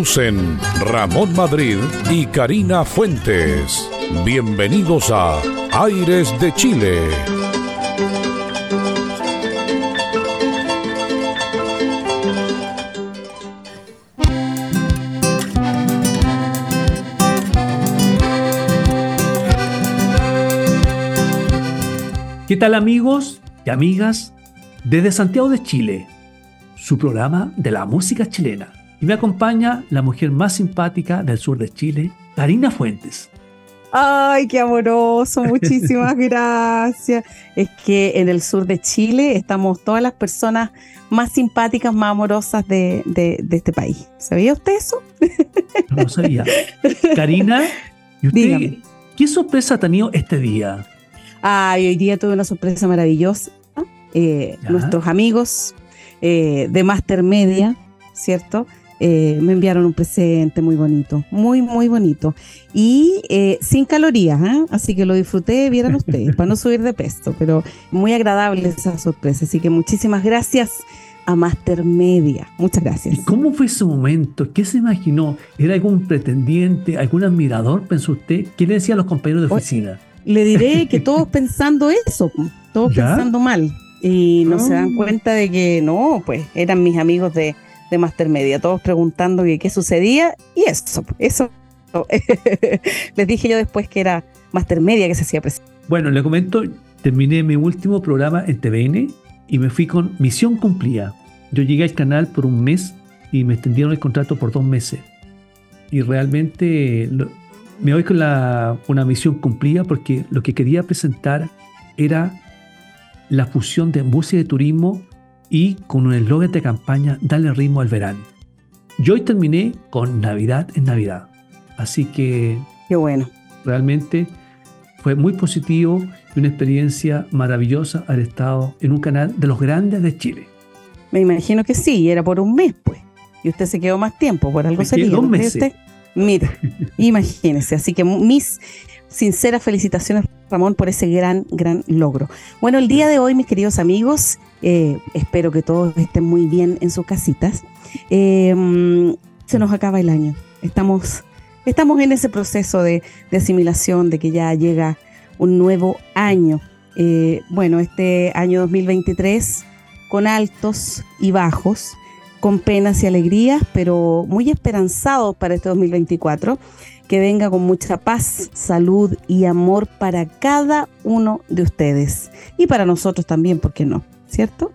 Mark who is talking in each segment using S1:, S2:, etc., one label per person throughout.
S1: Conducen Ramón Madrid y Karina Fuentes. Bienvenidos a Aires de Chile.
S2: ¿Qué tal amigos y amigas? Desde Santiago de Chile, su programa de la música chilena. Y me acompaña la mujer más simpática del sur de Chile, Karina Fuentes.
S3: Ay, qué amoroso, muchísimas gracias. Es que en el sur de Chile estamos todas las personas más simpáticas, más amorosas de, este país. ¿Sabía usted eso?
S2: No lo sabía. Karina, ¿y usted qué sorpresa ha tenido este día?
S3: Ay, hoy día tuve una sorpresa maravillosa. Eh, nuestros amigos eh, de Master Media, ¿cierto? Eh, me enviaron un presente muy bonito, muy, muy bonito. Y sin calorías, así que lo disfruté, vieran ustedes, para no subir de peso, pero muy agradable esa sorpresa. Así que muchísimas gracias a Master Media. Muchas gracias.
S2: ¿Y cómo fue ese momento? ¿Qué se imaginó? ¿Era algún pretendiente, algún admirador, pensó usted? ¿Qué le decía a los compañeros de oficina?
S3: le diré que todos pensando eso, todos pensando mal. Y no se dan ah. cuenta de que no, pues eran mis amigos de, de Master Media, todos preguntando qué sucedía y eso, eso. Les dije yo después que era Master Media que se hacía presente.
S2: Bueno, le comento, terminé mi último programa en TVN y me fui con misión cumplida. Yo llegué al canal por un mes y me extendieron el contrato por dos meses. Y realmente me voy con una misión cumplida porque lo que quería presentar era la fusión de música y turismo y con un eslogan de campaña, darle ritmo al verano. Yo hoy terminé con Navidad en Navidad. Así que...
S3: Qué bueno.
S2: Realmente fue muy positivo y una experiencia maravillosa haber estado en un canal de los grandes de Chile.
S3: Me imagino que sí, era por un mes, pues. Y usted se quedó más tiempo, por algo sería.
S2: Dos meses.
S3: Mira, imagínense. Así que mis sinceras felicitaciones, Ramón, por ese gran, gran logro. Bueno, el día de hoy, mis queridos amigos, eh, espero que todos estén muy bien en sus casitas. Em, se nos acaba el año. Estamos, estamos en ese proceso de, asimilación, de que ya llega un nuevo año. Eh, bueno, este año 2023 con altos y bajos con penas y alegrías, pero muy esperanzados para este 2024, que venga con mucha paz, salud y amor para cada uno de ustedes y para nosotros también, ¿por qué no? ¿Cierto?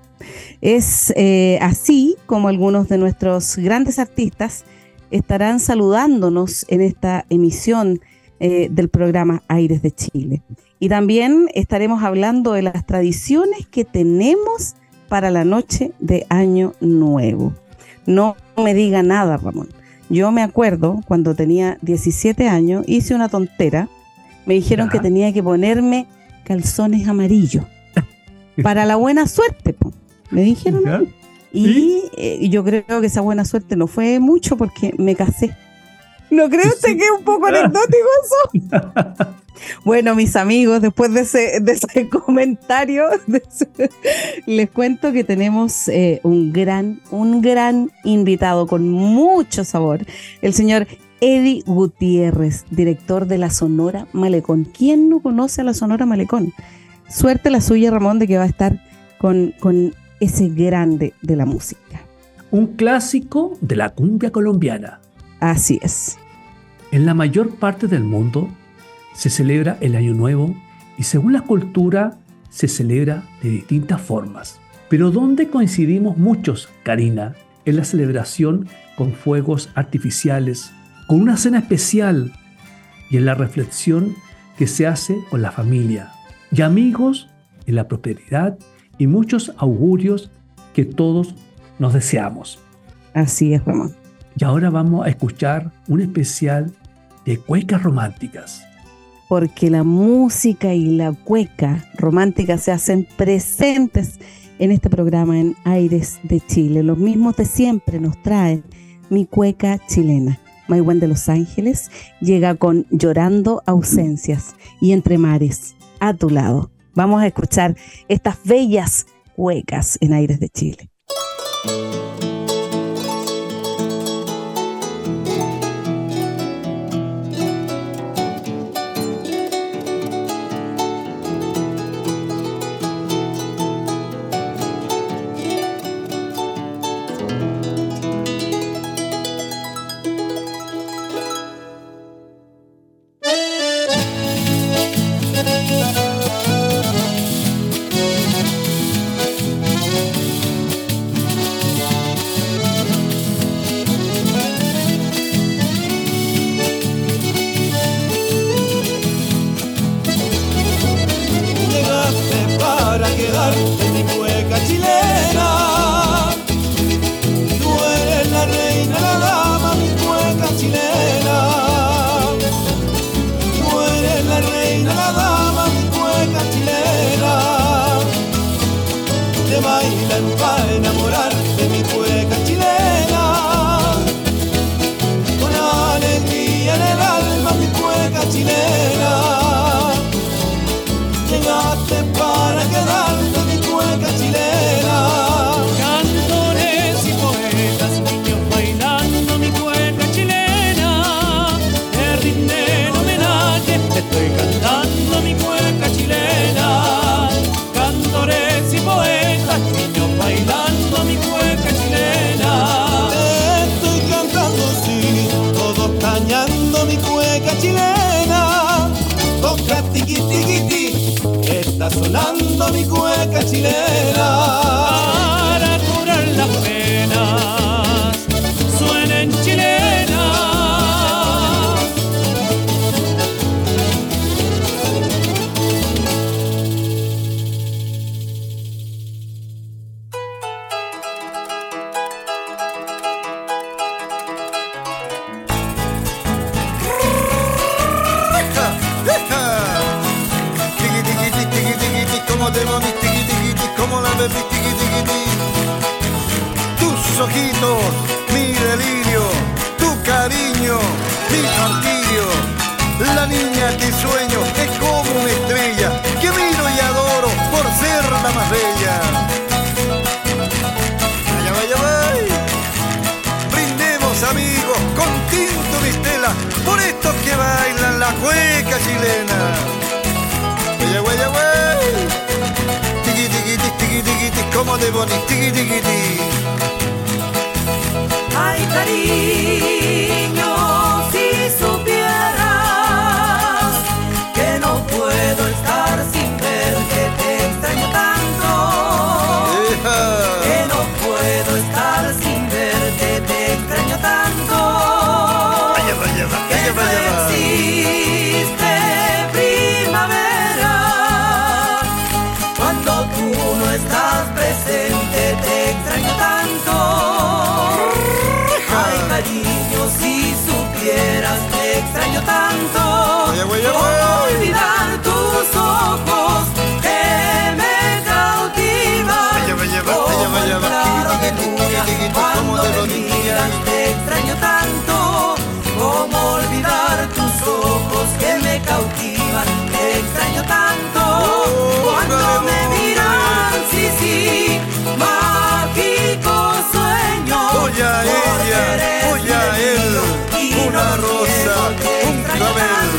S3: Es eh, así como algunos de nuestros grandes artistas estarán saludándonos en esta emisión eh, del programa Aires de Chile. Y también estaremos hablando de las tradiciones que tenemos para la noche de Año Nuevo. No me diga nada, Ramón. Yo me acuerdo cuando tenía 17 años, hice una tontera. Me dijeron que tenía que ponerme calzones amarillos. Para la buena suerte, me dijeron. Y eh, yo creo que esa buena suerte no fue mucho porque me casé. ¿No creo usted que es un poco anecdótico eso? Bueno, mis amigos, después de ese, comentario, les cuento que tenemos eh, un gran, un gran invitado con mucho sabor, el señor Eddie Gutiérrez, director de la Sonora Malecón. ¿Quién no conoce a la Sonora Malecón? Suerte la suya, Ramón, de que va a estar con, con ese grande de la música.
S2: Un clásico de la cumbia colombiana.
S3: Así es.
S2: En la mayor parte del mundo se celebra el Año Nuevo y según la cultura se celebra de distintas formas. Pero ¿dónde coincidimos muchos, Karina? En la celebración con fuegos artificiales, con una cena especial y en la reflexión que se hace con la familia y amigos en la prosperidad y muchos augurios que todos nos deseamos.
S4: Así es, Ramón.
S2: Y ahora vamos a escuchar un especial de cuecas románticas.
S4: Porque la música y la cueca romántica se hacen presentes en este programa en Aires de Chile. Los mismos de siempre nos traen mi cueca chilena. Maigüen de Los Ángeles llega con Llorando ausencias y Entre mares, a tu lado. Vamos a escuchar estas bellas cuecas en Aires de Chile.
S5: Estás presente, te extraño
S6: Yeah.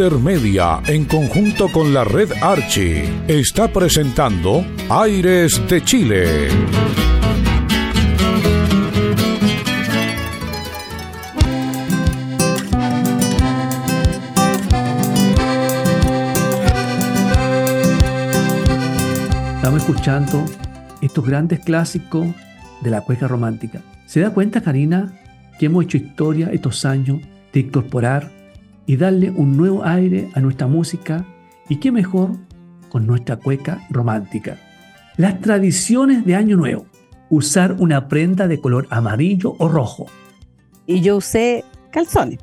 S1: Master Media, en conjunto con la red Archie, está presentando Aires de Chile.
S2: Estamos escuchando estos grandes clásicos de la cueca romántica. ¿Se da cuenta, Karina, que hemos hecho historia estos años de incorporar y darle un nuevo aire a nuestra música? ¿Y qué mejor con nuestra cueca romántica? Las tradiciones de Año Nuevo. Usar una prenda de color amarillo o rojo.
S3: Y yo usé calzones.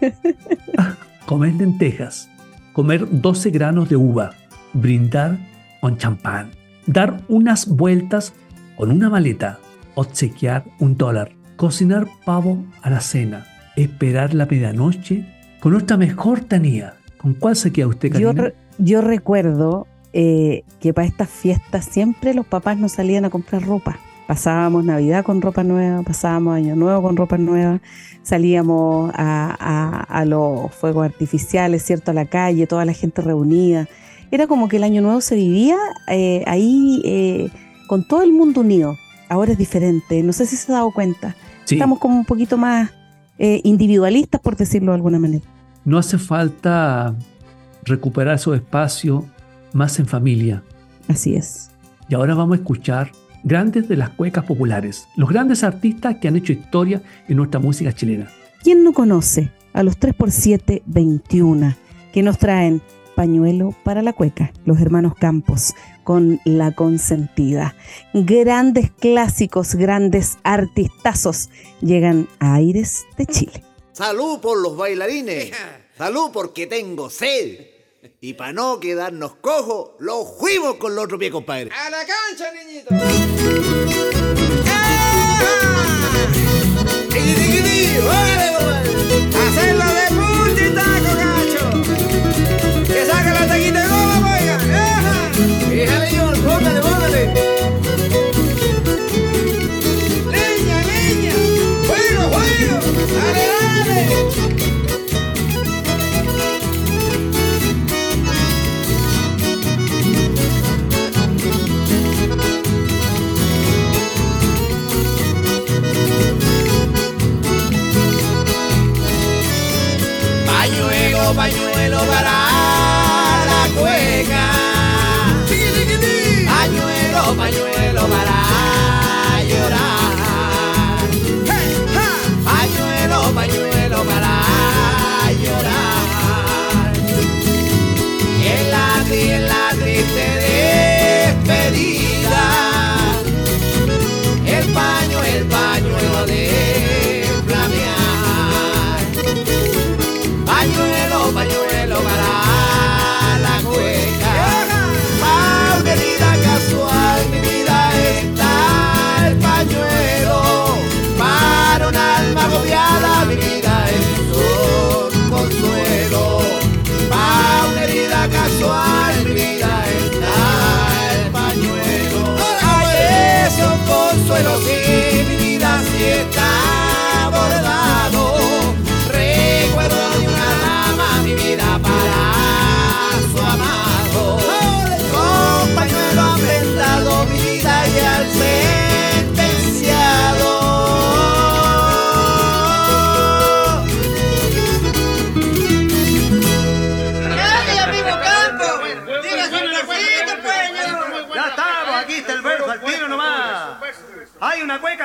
S2: Comer lentejas. Comer 12 granos de uva. Brindar con champán. Dar unas vueltas con una maleta. Obsequiar un dólar. Cocinar pavo a la cena. Esperar la medianoche con nuestra mejor tanía. ¿Con cuál se queda usted,
S3: Yo,
S2: Karina?
S3: re- yo recuerdo eh, que para estas fiestas siempre los papás nos salían a comprar ropa. Pasábamos Navidad con ropa nueva, pasábamos Año Nuevo con ropa nueva, salíamos a, a- a los fuegos artificiales, ¿cierto? A la calle, toda la gente reunida. Era como que el Año Nuevo se vivía eh, ahí eh, con todo el mundo unido. Ahora es diferente, no sé si se ha dado cuenta.
S2: Sí,
S3: Estamos como un poquito más eh, individualistas, por decirlo de alguna manera.
S2: no hace falta recuperar esos espacios más en familia.
S3: Así es.
S2: Y ahora vamos a escuchar grandes de las cuecas populares, los grandes artistas que han hecho historia en nuestra música chilena.
S3: ¿Quién no conoce a los 3x7 21 que nos traen pañuelo para la cueca, los hermanos Campos, con La Consentida? Grandes clásicos, grandes artistazos llegan a Aires de Chile.
S7: Salud por los bailarines. Salud porque tengo sed. Y para no quedarnos cojos, lo fuimos con el otro pie, compadre.
S8: ¡A la cancha, niñito!
S7: ¡Tiqui, tiqui, tiqui! ¡Órale, compadre!
S8: ¡Hacerlo de
S7: Pañuelo, pañuelo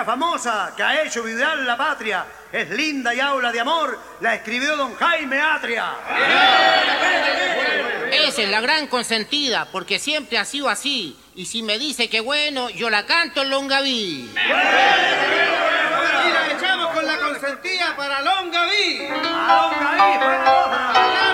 S9: famosa que ha hecho vibrar la patria. Es linda y habla de amor. La escribió don Jaime Atria.
S10: Esa es la gran consentida, porque siempre ha sido así. Y si me dice que bueno, yo la canto en Longaví.
S8: Y la echamos con la consentida para Longaví.
S9: A Longaví, fuera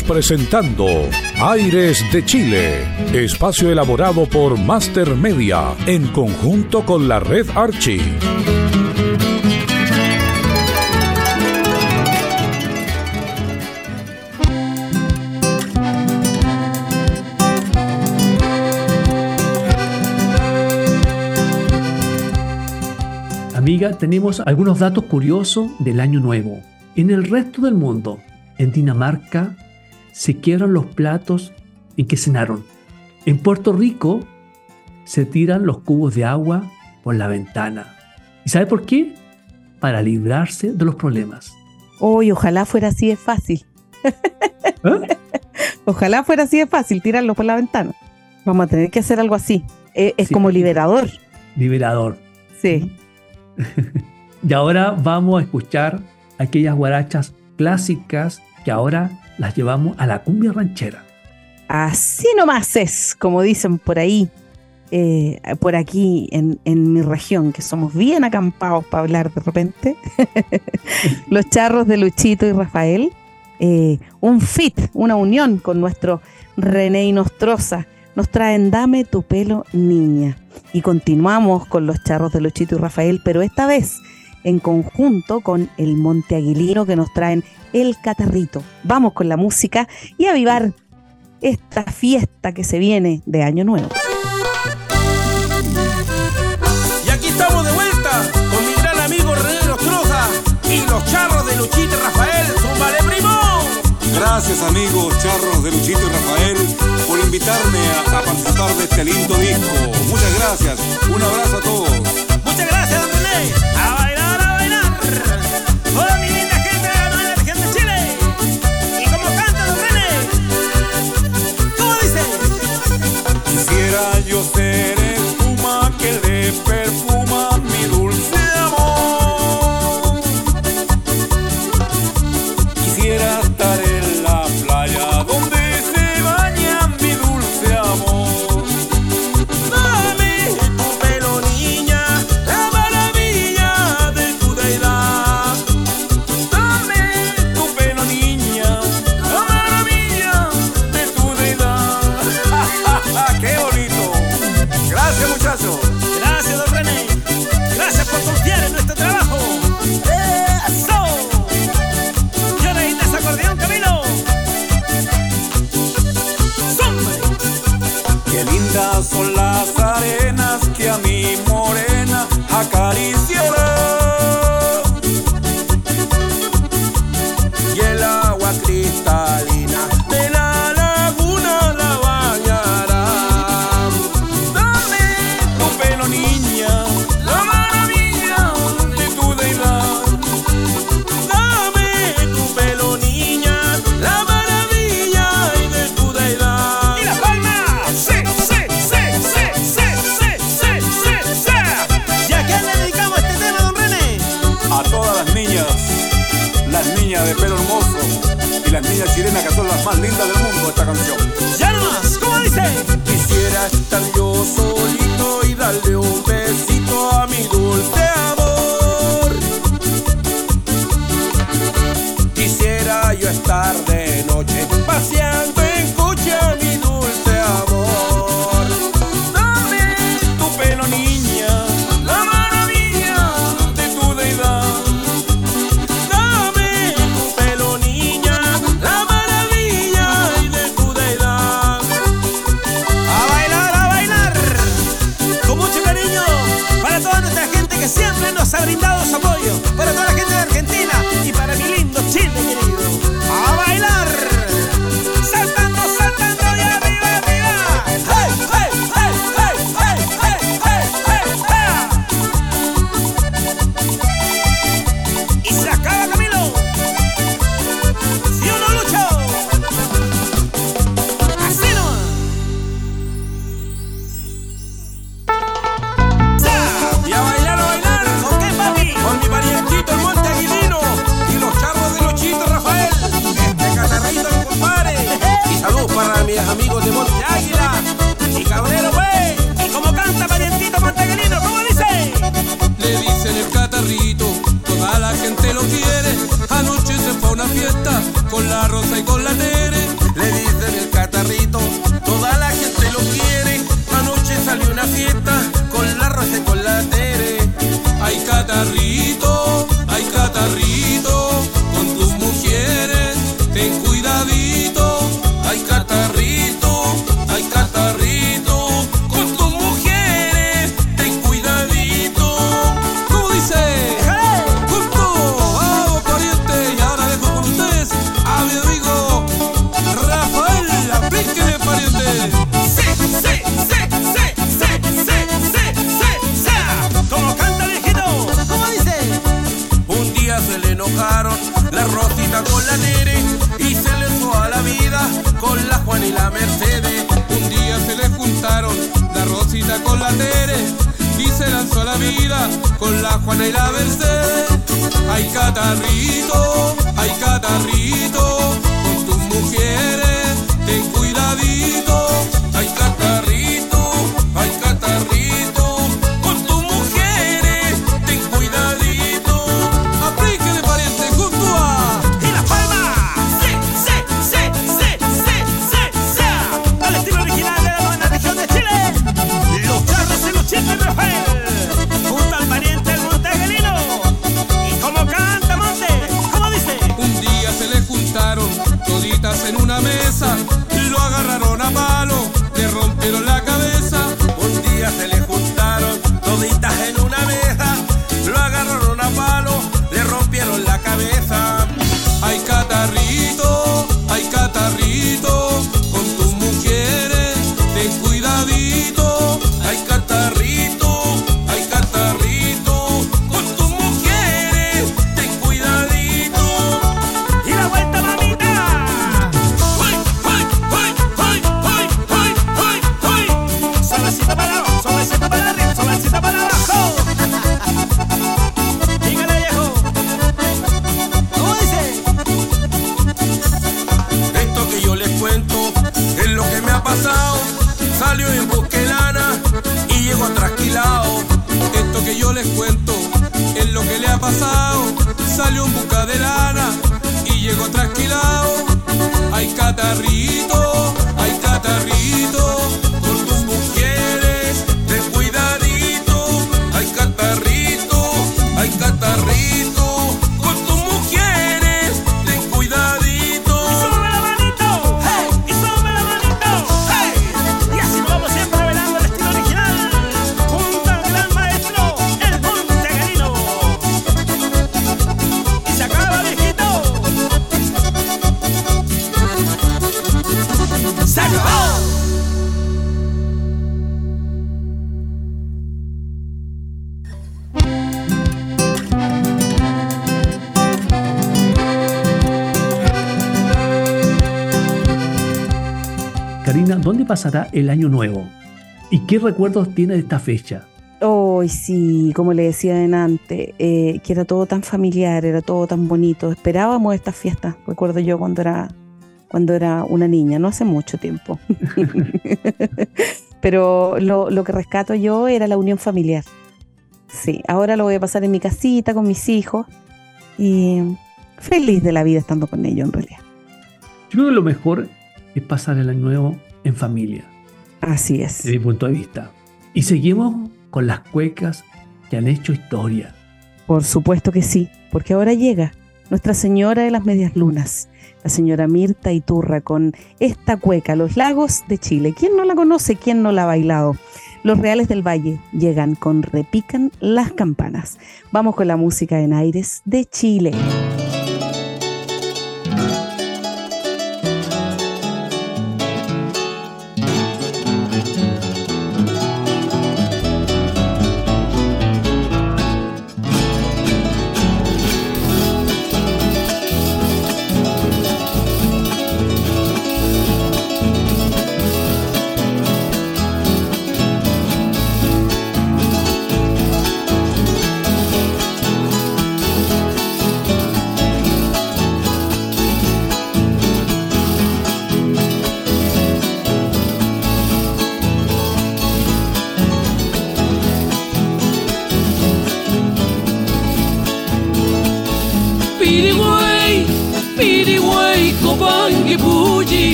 S1: Presentando Aires de Chile, espacio elaborado por Master Media en conjunto con la red Archie.
S2: Amiga, tenemos algunos datos curiosos del año nuevo. En el resto del mundo, en Dinamarca, se quiebran los platos en que cenaron. En Puerto Rico, se tiran los cubos de agua por la ventana. ¿Y sabe por qué? Para librarse de los problemas.
S3: Hoy, ojalá fuera así de fácil.
S2: ¿Eh?
S3: Ojalá fuera así de fácil tirarlo por la ventana. Vamos a tener que hacer algo así. Eh, es
S2: Sí.
S3: como liberador.
S2: Liberador.
S3: Sí.
S2: Y ahora vamos a escuchar aquellas guarachas clásicas que ahora las llevamos a la cumbia ranchera.
S3: Así nomás es, como dicen por ahí, eh, por aquí en, mi región, que somos bien acampados para hablar de repente. Los charros de Luchito y Rafael. eh, un fit, una unión con nuestro René y Nostroza. Nos traen Dame tu pelo, niña. Y continuamos con los charros de Luchito y Rafael, pero esta vez en conjunto con el Monte Aguilino que nos traen El Catarrito. Vamos con la música y a avivar esta fiesta que se viene de Año Nuevo.
S8: Y aquí estamos de vuelta con mi gran amigo René Nostroza y los charros de Luchito y Rafael. ¡Súmale, primo!
S11: Gracias amigos charros de Luchito y Rafael por invitarme a, a participar de este lindo disco. Muchas gracias. Un abrazo a todos.
S8: Muchas gracias, René.
S11: Yo ser
S2: pasará el año nuevo? ¿Y qué recuerdos tiene de esta fecha?
S3: Oh, Hoy sí, como le decía delante, eh, que era todo tan familiar, era todo tan bonito. Esperábamos estas fiestas, recuerdo yo cuando era, cuando era una niña, no hace mucho tiempo. Pero lo, lo que rescato yo era la unión familiar. Sí, ahora lo voy a pasar en mi casita con mis hijos y feliz de la vida estando con ellos en realidad.
S2: Yo creo que lo mejor es pasar el año nuevo en familia,
S3: Así es.
S2: desde mi punto de vista. Y seguimos con las cuecas que han hecho historia.
S3: Por supuesto que sí, porque ahora llega Nuestra Señora de las Medias Lunas, la señora Mirta Iturra, con esta cueca, Los Lagos de Chile. ¿Quién no la conoce? ¿Quién no la ha bailado? Los Reales del Valle llegan con Repican las campanas. Vamos con la música en aires de Chile.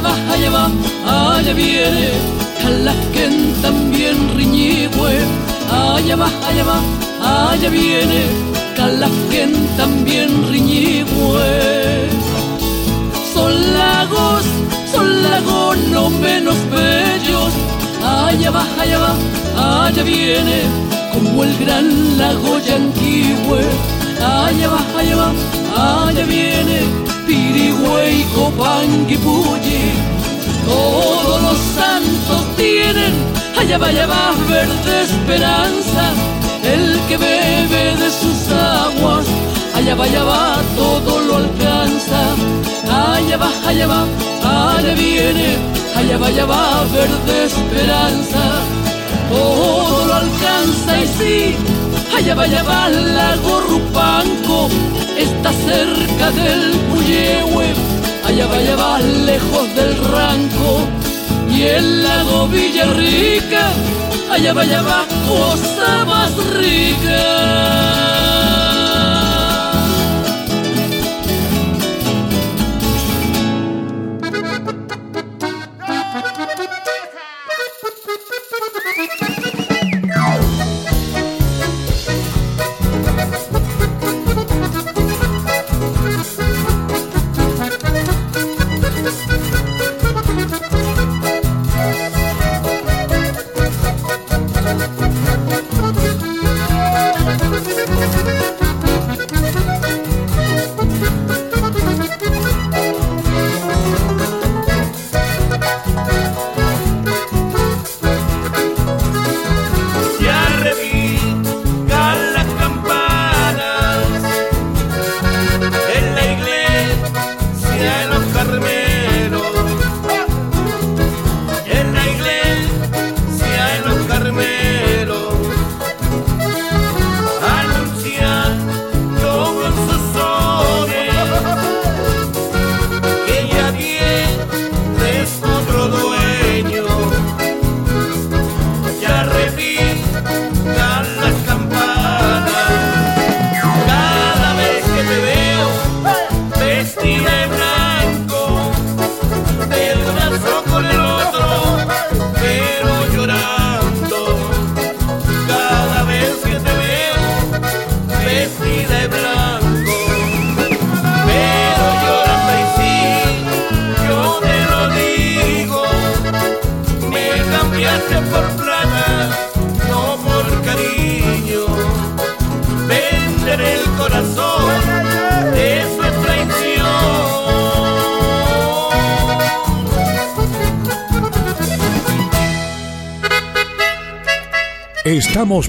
S12: Allá va, allá va, allá viene, Calasquen también riñigüe, allá va, allá va, allá viene, Calasquen también riñigüe. Son lagos, son lagos no menos bellos, allá va, allá va, allá viene, como el gran lago Yanquihue. Allá va, allá va, allá viene Pirigüey, Copangui, Puyi. Todos los santos tienen, allá va, allá va, verde esperanza. El que bebe de sus aguas, allá va, allá va, todo lo alcanza. Allá va, allá va, allá viene, allá va, allá va, verde esperanza. Todo lo alcanza y sí, allá va, allá va, lago Rupanco, está cerca del Puyehue, allá va, allá va, lejos del Ranco, y el lago Villarrica, allá va, allá va, cosa más rica.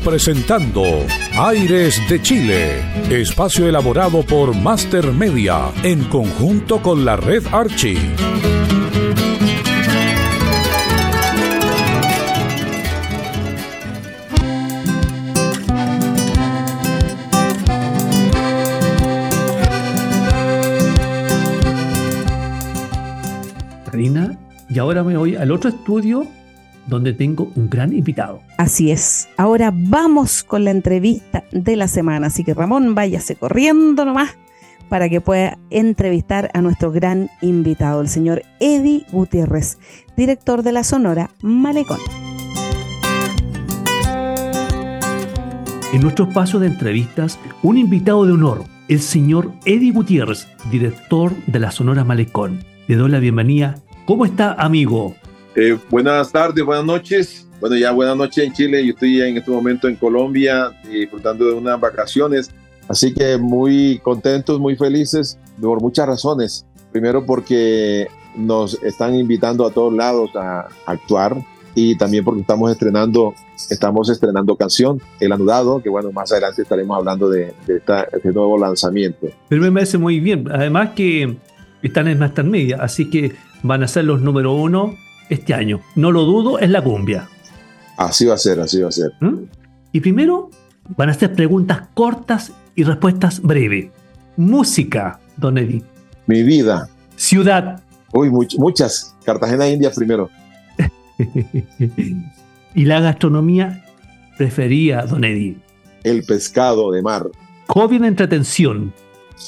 S1: presentando Aires de Chile, espacio elaborado por Master Media en conjunto con la red Archie.
S2: Y ahora me voy al otro estudio donde tengo un gran invitado.
S3: Así es. Ahora vamos con la entrevista de la semana. Así que Ramón, váyase corriendo nomás para que pueda entrevistar a nuestro gran invitado, el señor Eddie Gutiérrez, director de la Sonora Malecón.
S2: En nuestro espacio de entrevistas, un invitado de honor, el señor Eddie Gutiérrez, director de la Sonora Malecón. Le doy la bienvenida. ¿Cómo está, amigo?
S13: Eh, buenas tardes, buenas noches. Bueno, ya buenas noches en Chile. Yo estoy en este momento en Colombia disfrutando de unas vacaciones. Así que muy contentos, muy felices por muchas razones. Primero porque nos están invitando a todos lados a actuar y también porque estamos estrenando, estamos estrenando canción, El Anudado, que bueno, más adelante estaremos hablando de, de esta- este nuevo lanzamiento.
S2: Pero me parece muy bien. Además que están en Master Media, así que van a ser los número uno este año. No lo dudo, es la cumbia.
S13: Así va a ser, así va a ser.
S2: ¿Mm? Y primero van a ser preguntas cortas y respuestas breves. Música, Don Eddie.
S13: Mi vida.
S2: Ciudad.
S13: Uy, much- muchas. Cartagena, India primero.
S2: y la gastronomía preferida, Don Eddie.
S13: El pescado de mar.
S2: De entretención.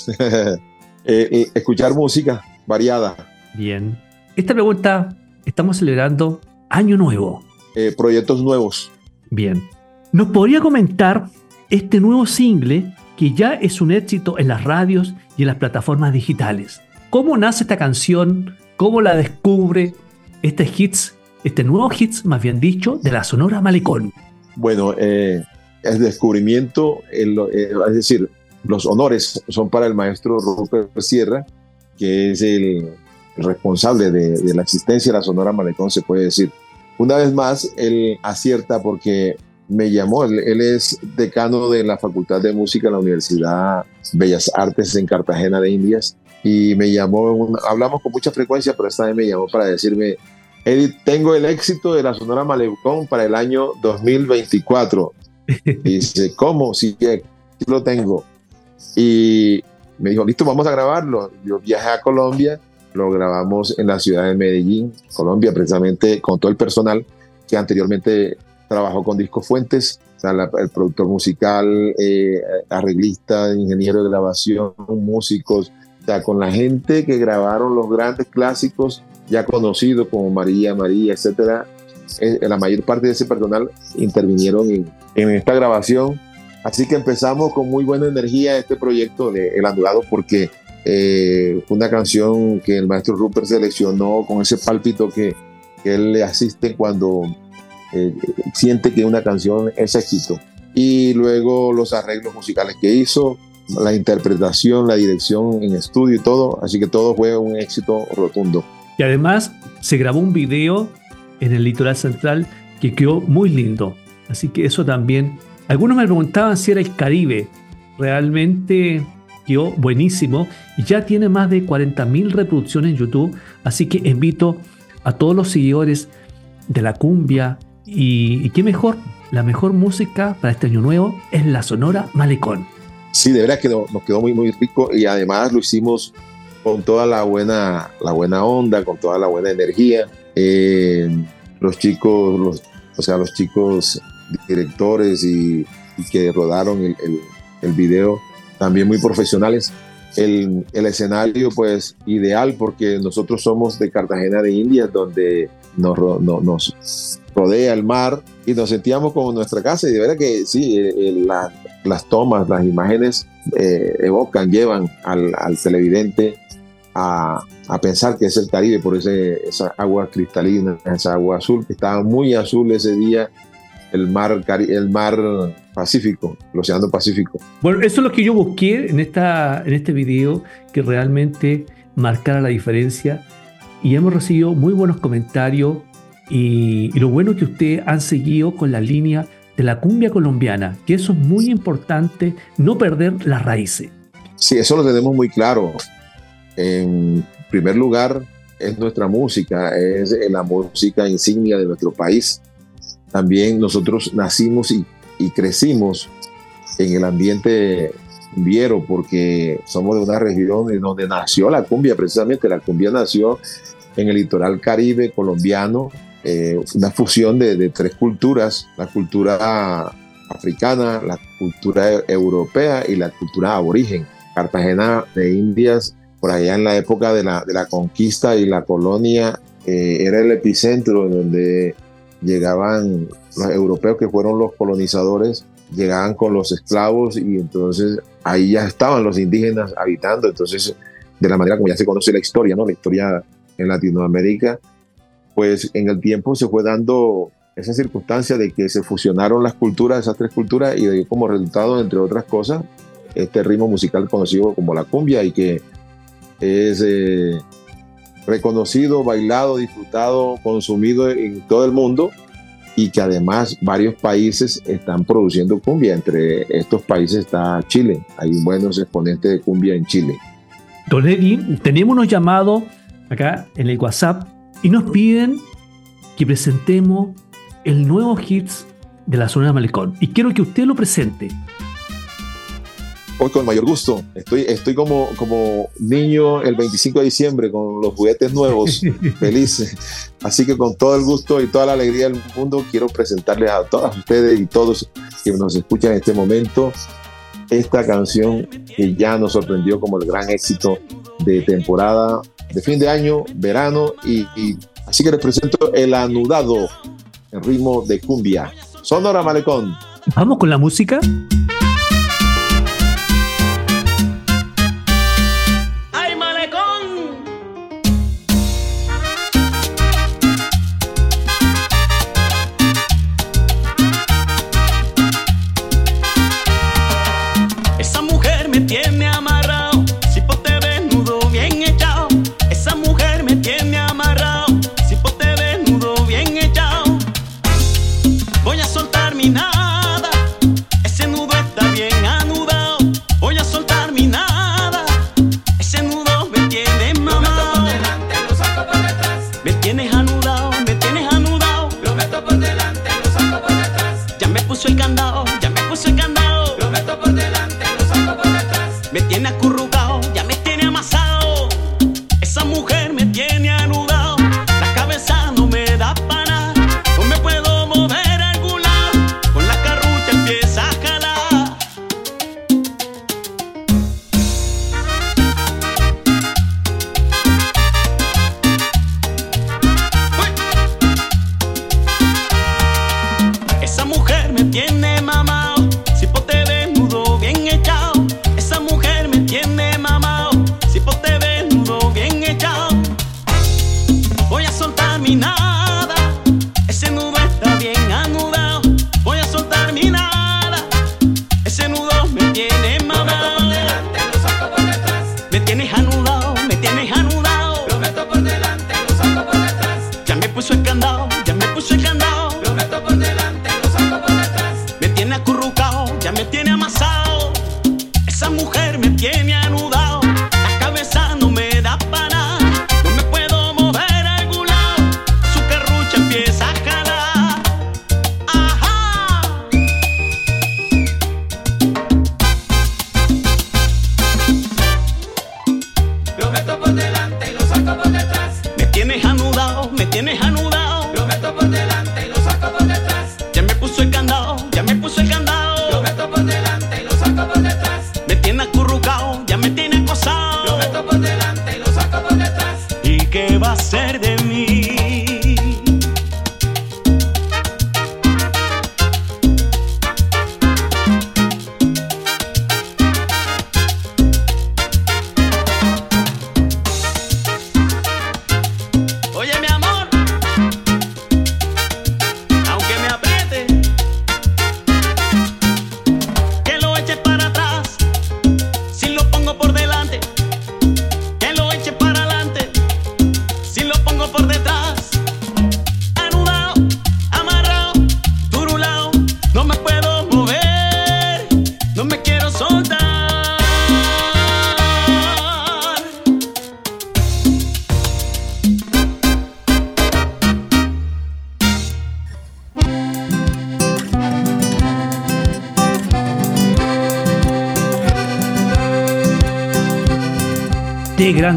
S13: Eh, eh, escuchar música variada.
S2: Bien. Esta pregunta, estamos celebrando Año Nuevo.
S13: Eh, proyectos nuevos.
S2: Bien. ¿Nos podría comentar este nuevo single que ya es un éxito en las radios y en las plataformas digitales? ¿Cómo nace esta canción? ¿Cómo la descubre este hits, este nuevo hits, más bien dicho, de la Sonora Malecón?
S13: Bueno, eh, el descubrimiento, el- eh, es decir, los honores son para el maestro Rupert Sierra, que es el responsable de, de la existencia de la Sonora Malecón, se puede decir. Una vez más, él acierta porque me llamó, él, él es decano de la Facultad de Música de la Universidad Bellas Artes en Cartagena de Indias, y me llamó, hablamos con mucha frecuencia, pero esta vez me llamó para decirme, Edith, tengo el éxito de la Sonora Malecón para el año 2024. Y dice, ¿cómo? Sí, sí lo tengo. Y me dijo, listo, vamos a grabarlo. Yo viajé a Colombia, lo grabamos en la ciudad de Medellín, Colombia, precisamente con todo el personal que anteriormente trabajó con Disco Fuentes, o sea, la- el productor musical, eh, arreglista, ingeniero de grabación, músicos, o sea, con la gente que grabaron los grandes clásicos ya conocidos como María, María, etcétera. Eh, la mayor parte de ese personal intervinieron en, en esta grabación. Así que empezamos con muy buena energía este proyecto de El Andurado porque eh, una canción que el maestro Rupert seleccionó con ese pálpito que, que él le asiste cuando eh, siente que una canción es éxito. Y luego los arreglos musicales que hizo, la interpretación, la dirección en estudio y todo. Así que todo fue un éxito rotundo.
S2: Y además se grabó un video en el litoral central que quedó muy lindo. Así que eso también. Algunos me preguntaban si era el Caribe. Realmente buenísimo y ya tiene más de 40.000 reproducciones en YouTube. Así que invito a todos los seguidores de la cumbia y, qué mejor, la mejor música para este año nuevo es la Sonora Malecón.
S13: Sí, de verdad que no- nos quedó muy, muy rico y además lo hicimos con toda la buena, la buena onda, con toda la buena energía. Eh, los chicos, los, o sea, los chicos directores y, que rodaron el- el video, también muy profesionales. El, el escenario, pues, ideal porque nosotros somos de Cartagena de Indias, donde nos, no- nos rodea el mar y nos sentíamos como nuestra casa. Y de verdad que sí, eh, eh, la- las tomas, las imágenes eh, evocan, llevan al, al televidente a, a pensar que es el Caribe por ese, esa agua cristalina, esa agua azul, que estaba muy azul ese día, el mar, el mar Pacífico, el Océano Pacífico.
S2: Bueno, eso es lo que yo busqué en, esta, en este video, que realmente marcara la diferencia. Y hemos recibido muy buenos comentarios. Y, y lo bueno es que ustedes han seguido con la línea de la cumbia colombiana, que eso es muy importante, no perder las raíces.
S13: Sí, eso lo tenemos muy claro. En primer lugar, es nuestra música, es la música insignia de nuestro país. También nosotros nacimos y, y crecimos en el ambiente viero porque somos de una región en donde nació la cumbia, precisamente la cumbia nació en el litoral caribe colombiano, eh, una fusión de, tres culturas, la cultura africana, la cultura europea y la cultura aborigen. Cartagena de Indias, por allá en la época de la, de la conquista y la colonia, eh, era el epicentro en donde llegaban los europeos que fueron los colonizadores, llegaban con los esclavos y entonces ahí ya estaban los indígenas habitando, entonces de la manera como ya se conoce la historia, ¿no? La historia en Latinoamérica, pues en el tiempo se fue dando esa circunstancia de que se fusionaron las culturas, esas tres culturas, y dio como resultado, entre otras cosas, este ritmo musical conocido como la cumbia y que es eh, reconocido, bailado, disfrutado, consumido en todo el mundo y que además varios países están produciendo cumbia. Entre estos países está Chile. Hay buenos exponentes de cumbia en Chile.
S14: Don Eddie, tenemos unos llamados acá en el WhatsApp y nos piden que presentemos el nuevo hits de la zona de Malecón. Y quiero que usted lo presente.
S13: Hoy con mayor gusto. Estoy, estoy como, como niño el 25 de diciembre con los juguetes nuevos, feliz. Así que con todo el gusto y toda la alegría del mundo quiero presentarles a todas ustedes y todos que nos escuchan en este momento esta canción que ya nos sorprendió como el gran éxito de temporada de fin de año, verano y, y así que les presento el anudado en ritmo de cumbia. Sonora Malecón.
S14: Vamos con la música.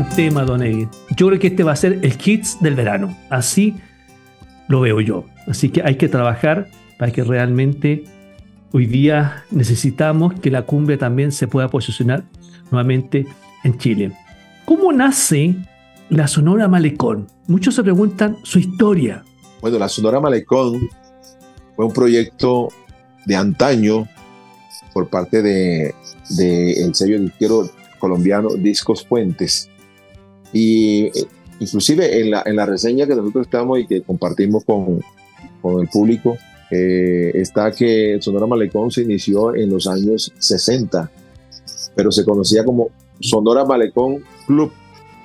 S2: Tema, Don Eddie. Yo creo que este va a ser el hits del verano. Así lo veo yo. Así que hay que trabajar para que realmente hoy día necesitamos que la cumbia también se pueda posicionar nuevamente en Chile. ¿Cómo nace la Sonora Malecón? Muchos se preguntan su historia.
S13: Bueno, la Sonora Malecón fue un proyecto de antaño por parte de, de el sello disquero colombiano Discos Fuentes. Y eh, inclusive en la, en la reseña que nosotros estamos y que compartimos con, con el público, eh, está que Sonora Malecón se inició en los años 60, pero se conocía como Sonora Malecón Club.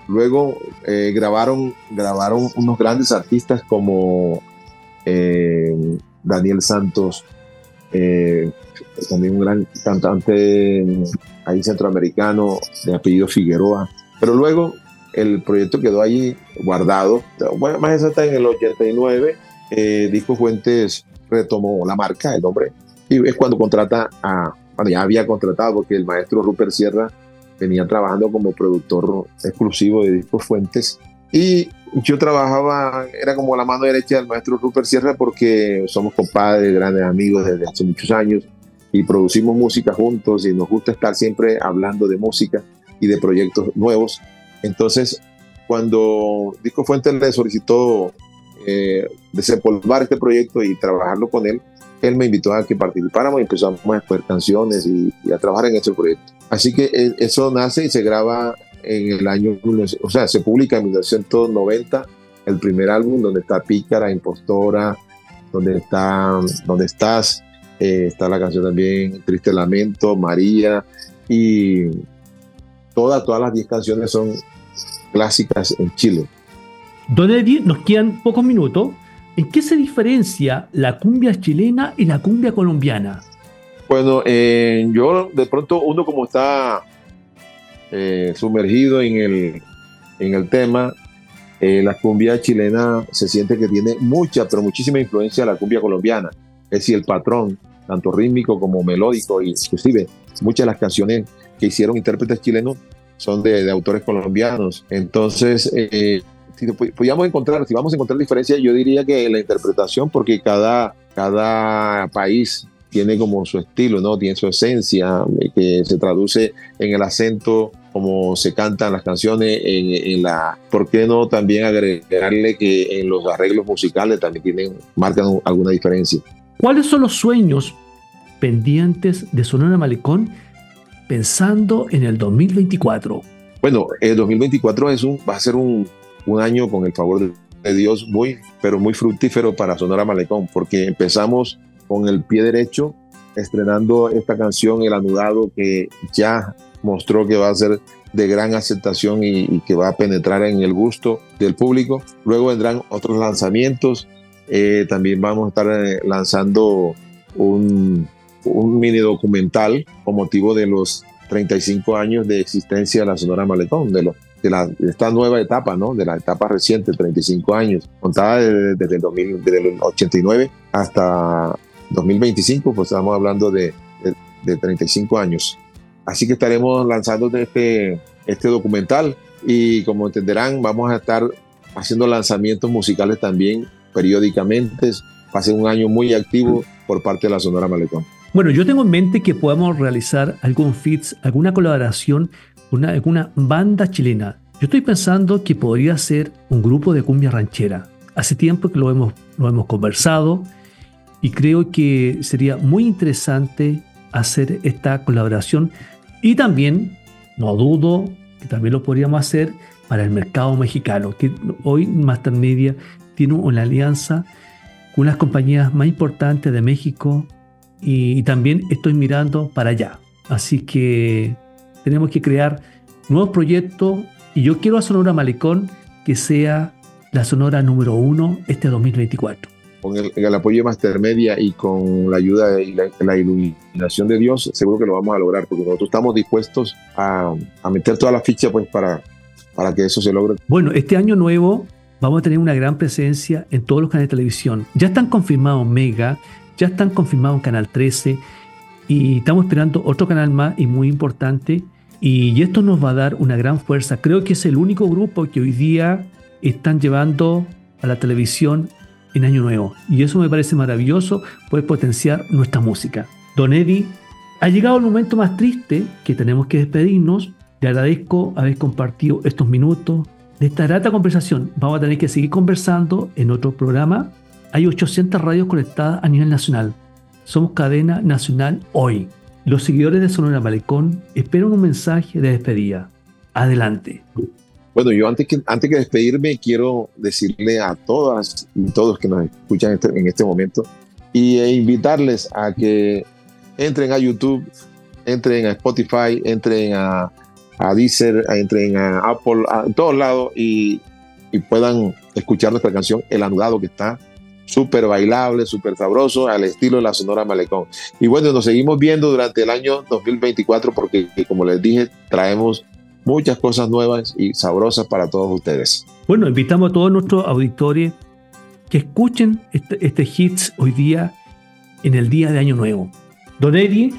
S13: Luego eh, grabaron, grabaron unos grandes artistas como Daniel Santos, también un gran cantante ahí centroamericano de apellido Figueroa. Pero luego el proyecto quedó ahí guardado. Bueno, más exacta en el 89, eh, Disco Fuentes retomó la marca, el nombre, y es cuando contrata a, bueno, ya había contratado porque el maestro Rupert Sierra venía trabajando como productor exclusivo de Discos Fuentes y yo trabajaba, era como la mano derecha del maestro Rupert Sierra porque somos compadres, grandes amigos desde hace muchos años y producimos música juntos y nos gusta estar siempre hablando de música y de proyectos nuevos. Entonces, cuando Disco Fuentes le solicitó eh, desempolvar este proyecto y trabajarlo con él, él me invitó a que participáramos y empezamos a escoger canciones y, a trabajar en este proyecto. Así que eh, eso nace y se graba en el año, o sea, se publica en 1990 el primer álbum donde está Pícara, Impostora, donde está, donde estás, eh, está la canción también Triste Lamento, María y todas, todas las 10 canciones son clásicas en Chile.
S2: Don Eddie, nos quedan pocos minutos. ¿En qué se diferencia la cumbia chilena y la cumbia colombiana?
S13: Bueno, eh, yo de pronto uno como está eh, sumergido en el, en el tema, eh, la cumbia chilena se siente que tiene mucha, pero muchísima influencia de la cumbia colombiana. Es decir, el patrón, tanto rítmico como melódico, inclusive muchas de las canciones que hicieron intérpretes chilenos son de, autores colombianos. Entonces, eh, si podíamos encontrar, si vamos a encontrar diferencias, yo diría que la interpretación, porque cada, cada país tiene como su estilo, ¿no? Tiene su esencia, que se traduce en el acento, como se cantan las canciones, en, en, la, ¿por qué no también agregarle que en los arreglos musicales también tienen, marcan alguna diferencia?
S2: ¿Cuáles son los sueños pendientes de Sonora Malecón pensando en el 2024?
S13: Bueno, el 2024 es un, va a ser un, un año con el favor de, Dios muy, pero muy fructífero para Sonora Malecón, porque empezamos con el pie derecho, estrenando esta canción El Anudado, que ya mostró que va a ser de gran aceptación y, y, que va a penetrar en el gusto del público. Luego vendrán otros lanzamientos. Eh, también vamos a estar eh, lanzando un, un, mini documental con motivo de los 35 años de existencia de la Sonora Malecón, de, la, esta nueva etapa, ¿no? de la etapa reciente, 35 años, contada desde, desde, el, 2000, desde el 89 hasta 2025, pues estamos hablando de, de, de 35 años. Así que estaremos lanzando este, este documental y como entenderán vamos a estar haciendo lanzamientos musicales también periódicamente. Va un año muy activo por parte de la Sonora Malecón.
S2: Bueno, yo tengo en mente que podamos realizar algún fits, alguna colaboración con una, alguna banda chilena. Yo estoy pensando que podría ser un grupo de cumbia ranchera. Hace tiempo que lo hemos, lo hemos conversado y creo que sería muy interesante hacer esta colaboración y también, no dudo, que también lo podríamos hacer para el mercado mexicano, que hoy Master Media tiene una alianza con unas compañías más importantes de México y, y también estoy mirando para allá. Así que tenemos que crear nuevos proyectos y yo quiero a Sonora Malecón que sea la Sonora número uno este 2024
S13: con el, el, apoyo de Master Media y con la ayuda y la, la, iluminación de Dios, seguro que lo vamos a lograr, porque nosotros estamos dispuestos a, a meter toda la ficha pues, para, para que eso se logre.
S2: Bueno, este año nuevo vamos a tener una gran presencia en todos los canales de televisión. Ya están confirmados Mega, ya están confirmados Canal 13 y estamos esperando otro canal más y muy importante Y esto nos va a dar una gran fuerza. Creo que es el único grupo que hoy día están llevando a la televisión en Año Nuevo. Y eso me parece maravilloso, poder potenciar nuestra música. Don Eddie, ha llegado el momento más triste que tenemos que despedirnos. Le agradezco haber compartido estos minutos de esta grata conversación. Vamos a tener que seguir conversando en otro programa. Hay 800 radios conectadas a nivel nacional. Somos cadena nacional hoy. Los seguidores de Sonora Malecón esperan un mensaje de despedida. Adelante.
S13: Bueno, yo antes que, antes que despedirme quiero decirle a todas y todos que nos escuchan este- en este momento y e invitarles a que entren a YouTube, entren a Spotify, entren a, a Deezer, entren a Apple, a todos lados y puedan escuchar nuestra canción El Anudado que está súper bailable, súper sabroso, al estilo de la Sonora Malecón. Y bueno, nos seguimos viendo durante el año 2024 porque, como les dije, traemos muchas cosas nuevas y sabrosas para todos ustedes.
S2: Bueno, invitamos a todos nuestros auditores que escuchen este, este hits hoy día en el día de Año Nuevo. Don Eddie,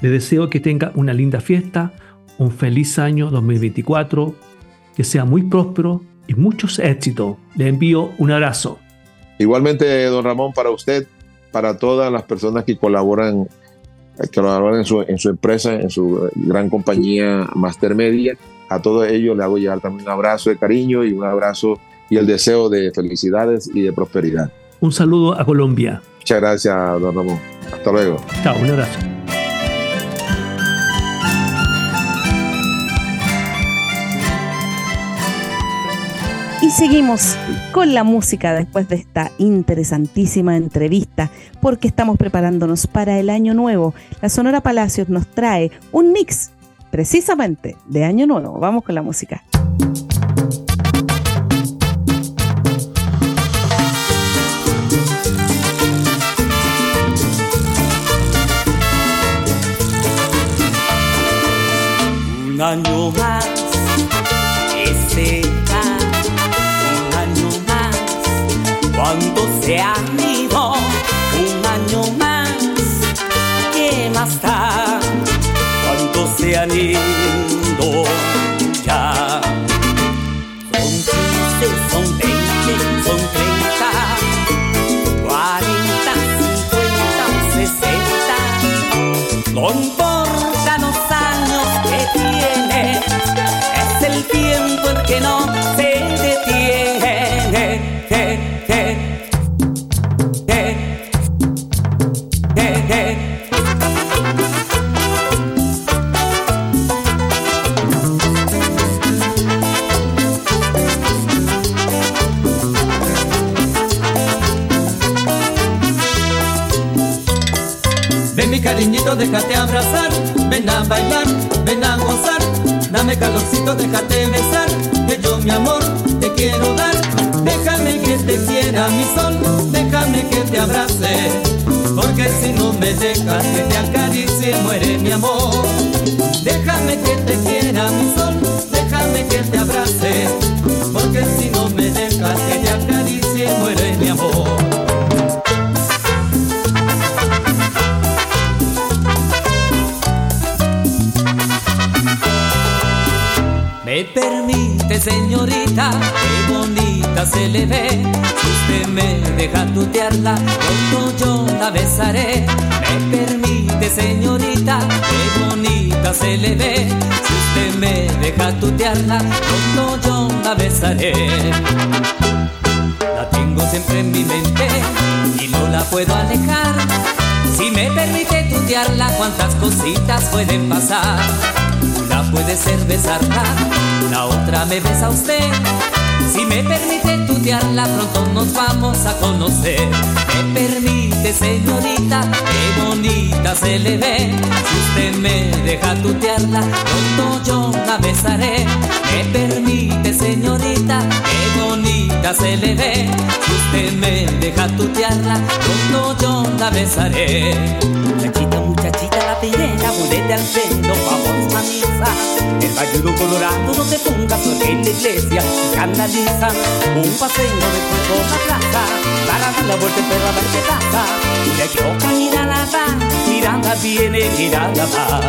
S2: le deseo que tenga una linda fiesta, un feliz año 2024, que sea muy próspero y muchos éxitos. Le envío un abrazo.
S13: Igualmente, don Ramón, para usted, para todas las personas que colaboran, eh, que colaboran en su, en su empresa, en su eh, gran compañía Master Media, a todos ellos le hago llegar también un abrazo de cariño y un abrazo y el deseo de felicidades y de prosperidad.
S2: Un saludo a Colombia.
S13: Muchas gracias, don Ramón. Hasta luego.
S2: Chao, un abrazo.
S3: Y seguimos con la música después de esta interesantísima entrevista, porque estamos preparándonos para el año nuevo. La Sonora Palacios nos trae un mix precisamente de año nuevo. Vamos con la música.
S5: Un año más cuando se han ido, un año más que más da cuando se han ido ya. Son 15, son 20, son 30, 40, 50, 60. No importa los años que tiene, es el tiempo el que no
S15: déjate Si
S5: usted me deja tutearla, pronto yo la besaré. La tengo siempre en mi mente y no la puedo alejar. Si me permite tutearla, cuántas cositas pueden pasar. Una puede ser besarla, la otra me besa usted. Si me permite tutearla, pronto nos vamos a conocer. Me permite, señorita, qué bonita se le ve. Si usted me deja tutearla, pronto yo la besaré. Me permite, señorita, qué bonita se le ve. Si usted me deja tutearla, pronto yo la besaré. Muchachita, muchachita, la pirena, bulete al pelo, vamos mamisa. El bayudo colorado no te pongas porque en la iglesia canaliza un paseo de por la plaza para dar la vuelta pero a ver qué pasa. Una choca mirada va, mirada viene, mirada va.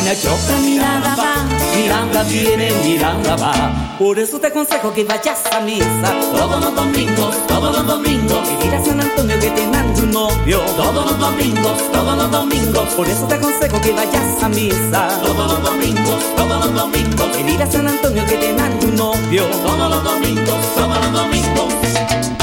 S5: Una choca mirada va, mirada viene, mirada va. Por eso te aconsejo que vayas a misa todos los domingos, todos los domingos. Y ir a San Antonio que te mande un novio todos los domingos, todos los domingos. Por eso te aconsejo que vayas a misa todos los domingos, todos los domingos. Y ir a San Antonio que te mande un novio todos los domingos, todos los domingos.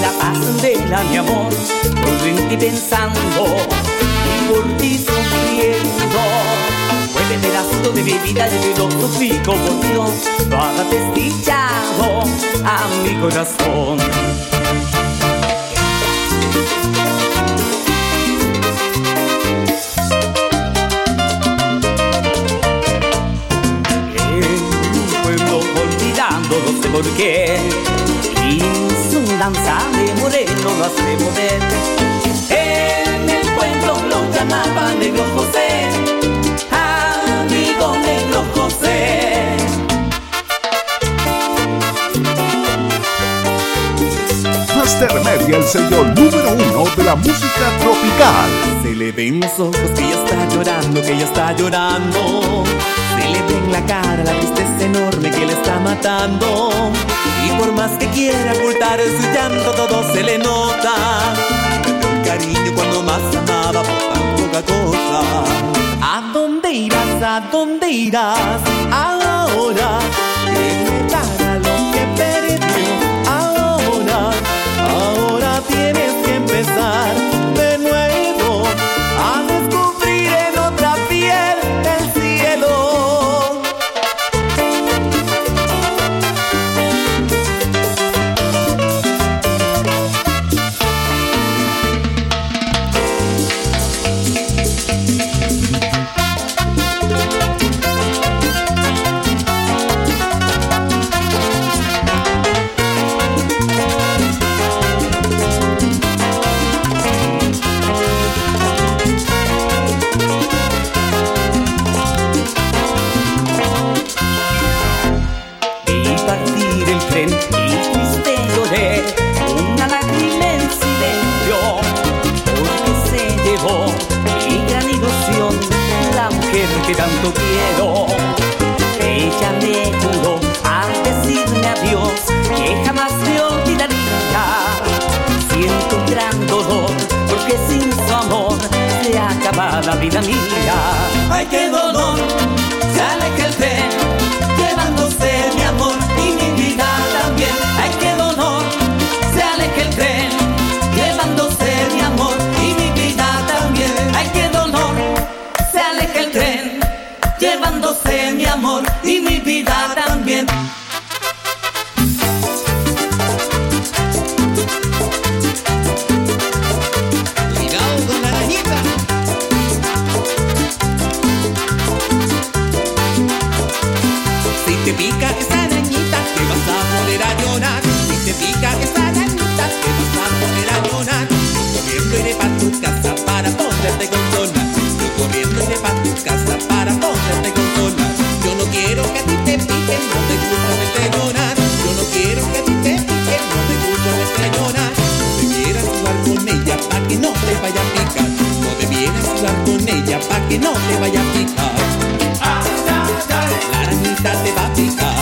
S5: La paso en vela, mi amor, todo en ti pensando y por ti sufriendo. Fue el pedacito de mi vida y que lo suplico por Dios, no desdichado a mi corazón. Por qué danza de moreno lo hace mover En el pueblo lo llamaban Negro José Amigo Negro José
S16: Master Media, el sello número uno de la música tropical.
S5: Se le ven los ojos que ella está llorando, que ella está llorando. Se le ve en la cara la tristeza enorme que le está matando. Y por más que quiera ocultar su llanto, todo se le nota. Perdió el cariño cuando más amaba por tan poca cosa. ¿A dónde irás? ¿A dónde irás? Ahora mujer que tanto quiero. Ella me juró al decirme adiós que jamás me olvidaría. Siento un gran dolor porque sin su amor se acaba la vida mía. Ay qué dolor que no te vaya a picar. La arañita te va a picar.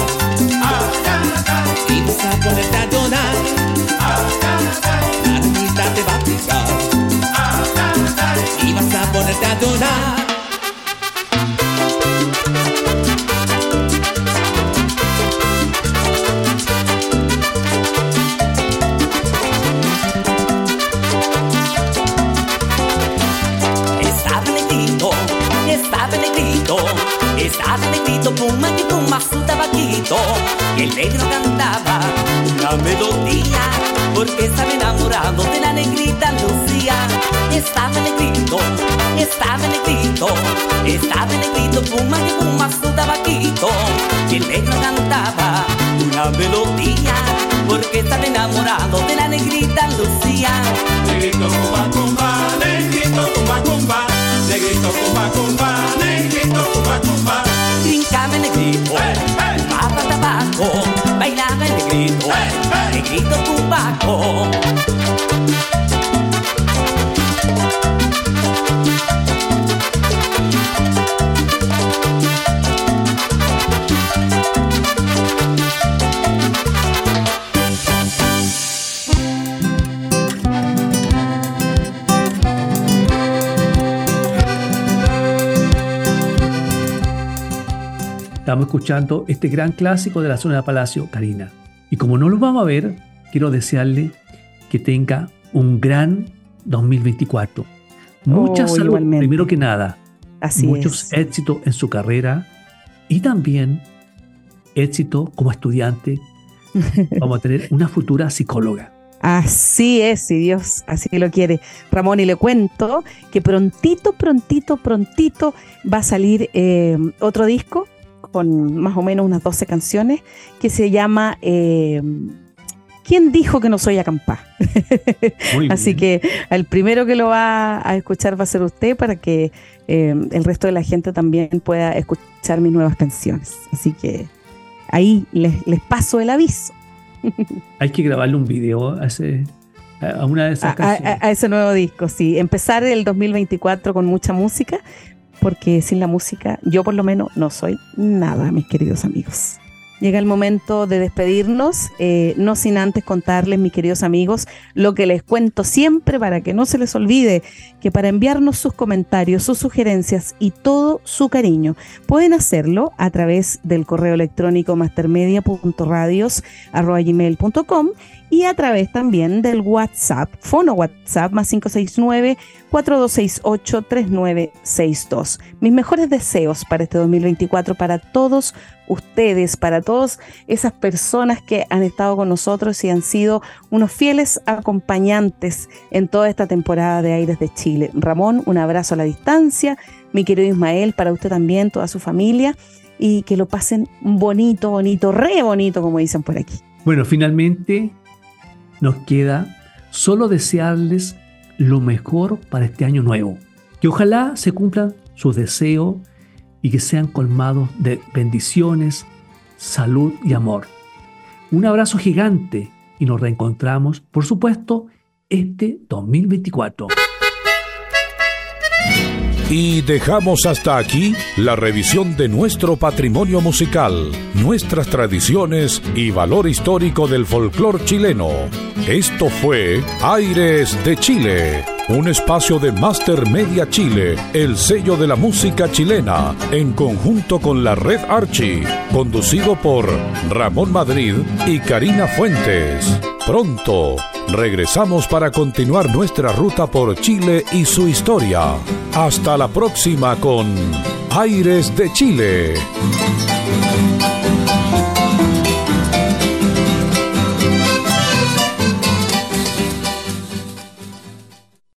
S5: Y vas a ponerte a llorar La arañita te va a picar. Y vas a ponerte a llorar enamorado de la negrita Lucía. Estaba negrito,
S17: Estaba negrito, estaba negrito, fuma que fuma su tabaquito. Y el negro cantaba una melodía, porque estaba enamorado de la negrita Lucía.
S18: Negrito cumba cumba, negrito cumba cumba, negrito cumba cumba, negrito cumba.
S17: Brincaba el negrito, fumaba tabaco, bailaba el negrito, negrito cumbaco.
S2: Estamos escuchando este gran clásico de la zona de Palacio, Karina. Y como no lo vamos a ver, quiero desearle que tenga un gran 2024. Mucha
S3: Oh,
S2: salud,
S3: igualmente.
S2: primero que nada.
S3: Así
S2: Muchos
S3: es.
S2: éxitos en su carrera y también éxito como estudiante. Vamos a tener una futura psicóloga.
S3: Así es, si Dios así lo quiere. Ramón, y le cuento que prontito, prontito, prontito va a salir eh, otro disco con más o menos unas 12 canciones que se llama eh, ¿Quién dijo que no soy acampá? Así
S2: bien.
S3: que el primero que lo va a escuchar va a ser usted para que eh, el resto de la gente también pueda escuchar mis nuevas canciones. Así que ahí les, les paso el aviso.
S2: Hay que grabarle un video a, ese, a una de esas
S3: a-
S2: canciones.
S3: a ese nuevo disco, sí. Empezar el 2024 con mucha música, porque sin la música yo por lo menos no soy nada, mis queridos amigos. Llega el momento de despedirnos, eh, no sin antes contarles, mis queridos amigos, lo que les cuento siempre para que no se les olvide que para enviarnos sus comentarios, sus sugerencias y todo su cariño, pueden hacerlo a través del correo electrónico mastermedia.radios.gmail.com y a través también del WhatsApp, fono WhatsApp más 569-4268-3962. Mis mejores deseos para este 2024 para todos ustedes, para todas esas personas que han estado con nosotros y han sido unos fieles acompañantes en toda esta temporada de Aires de Chile. Ramón, un abrazo a la distancia. Mi querido Ismael, para usted también, toda su familia. Y que lo pasen bonito, bonito, re bonito, como dicen por aquí.
S2: Bueno, finalmente nos queda solo desearles lo mejor para este año nuevo. Que ojalá se cumplan sus deseos y que sean colmados de bendiciones, salud y amor. Un abrazo gigante y nos reencontramos, por supuesto, este 2024.
S1: Y dejamos hasta aquí la revisión de nuestro patrimonio musical, nuestras tradiciones y valor histórico del folclor chileno. Esto fue Aires de Chile, un espacio de Master Media Chile, el sello de la música chilena, en conjunto con la Red Archie, conducido por Ramón Madrid y Karina Fuentes. Pronto regresamos para continuar nuestra ruta por Chile y su historia. Hasta la próxima con Aires de Chile.